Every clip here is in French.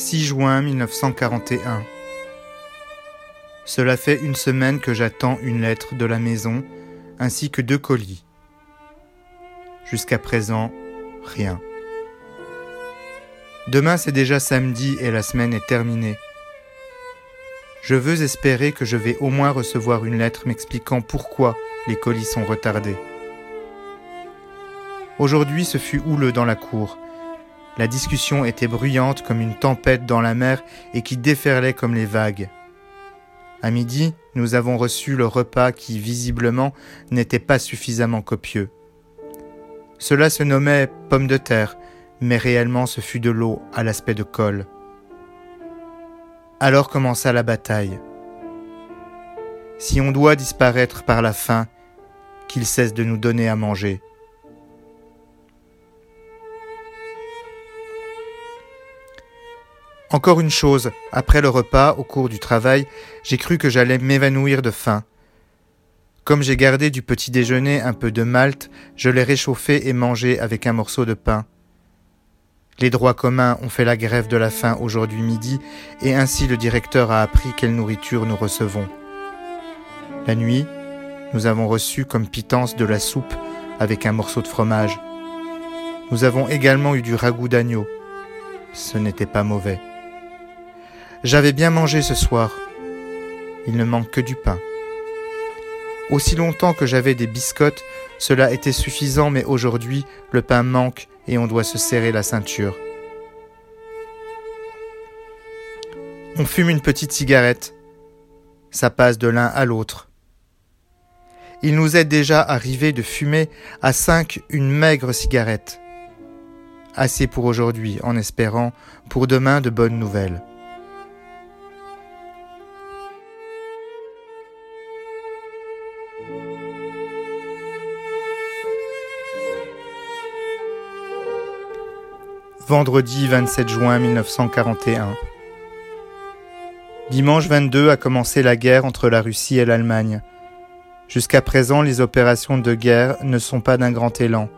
6 juin 1941. Cela fait une semaine que j'attends une lettre de la maison ainsi que deux colis. Jusqu'à présent, rien. Demain c'est déjà samedi et la semaine est terminée. Je veux espérer que je vais au moins recevoir une lettre m'expliquant pourquoi les colis sont retardés. Aujourd'hui ce fut houleux dans la cour la discussion était bruyante comme une tempête dans la mer et qui déferlait comme les vagues. À midi, nous avons reçu le repas qui, visiblement, n'était pas suffisamment copieux. Cela se nommait pomme de terre, mais réellement ce fut de l'eau à l'aspect de colle. Alors commença la bataille. Si on doit disparaître par la faim, qu'il cesse de nous donner à manger. Encore une chose, après le repas, au cours du travail, j'ai cru que j'allais m'évanouir de faim. Comme j'ai gardé du petit déjeuner un peu de malt, je l'ai réchauffé et mangé avec un morceau de pain. Les droits communs ont fait la grève de la faim aujourd'hui midi, et ainsi le directeur a appris quelle nourriture nous recevons. La nuit, nous avons reçu comme pitance de la soupe avec un morceau de fromage. Nous avons également eu du ragoût d'agneau. Ce n'était pas mauvais. J'avais bien mangé ce soir. Il ne manque que du pain. Aussi longtemps que j'avais des biscottes, cela était suffisant, mais aujourd'hui, le pain manque et on doit se serrer la ceinture. On fume une petite cigarette. Ça passe de l'un à l'autre. Il nous est déjà arrivé de fumer à cinq une maigre cigarette. Assez pour aujourd'hui, en espérant pour demain de bonnes nouvelles. Vendredi 27 juin 1941. Dimanche 22 a commencé la guerre entre la Russie et l'Allemagne. Jusqu'à présent, les opérations de guerre ne sont pas d'un grand élan.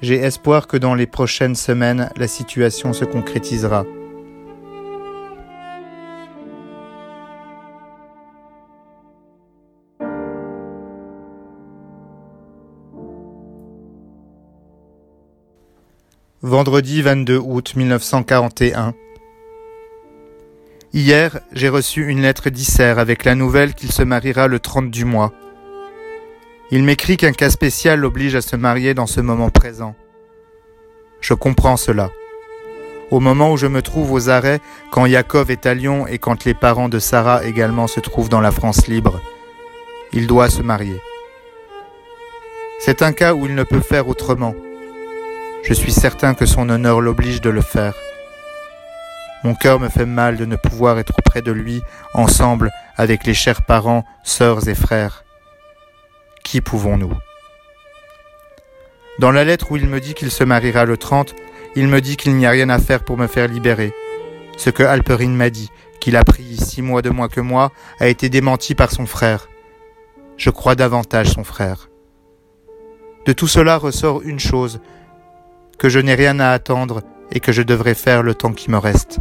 J'ai espoir que dans les prochaines semaines, la situation se concrétisera. Vendredi 22 août 1941. Hier, j'ai reçu une lettre d'Isser avec la nouvelle qu'il se mariera le 30 du mois. Il m'écrit qu'un cas spécial l'oblige à se marier dans ce moment présent. Je comprends cela. Au moment où je me trouve aux arrêts, quand Yaakov est à Lyon et quand les parents de Sarah également se trouvent dans la France libre, il doit se marier. C'est un cas où il ne peut faire autrement. Je suis certain que son honneur l'oblige de le faire. Mon cœur me fait mal de ne pouvoir être auprès de lui, ensemble avec les chers parents, sœurs et frères. Qui pouvons-nous? Dans la lettre où il me dit qu'il se mariera le 30, il me dit qu'il n'y a rien à faire pour me faire libérer. Ce que Alperine m'a dit, qu'il a pris six mois de moins que moi, a été démenti par son frère. Je crois davantage son frère. De tout cela ressort une chose, que je n'ai rien à attendre et que je devrais faire le temps qui me reste.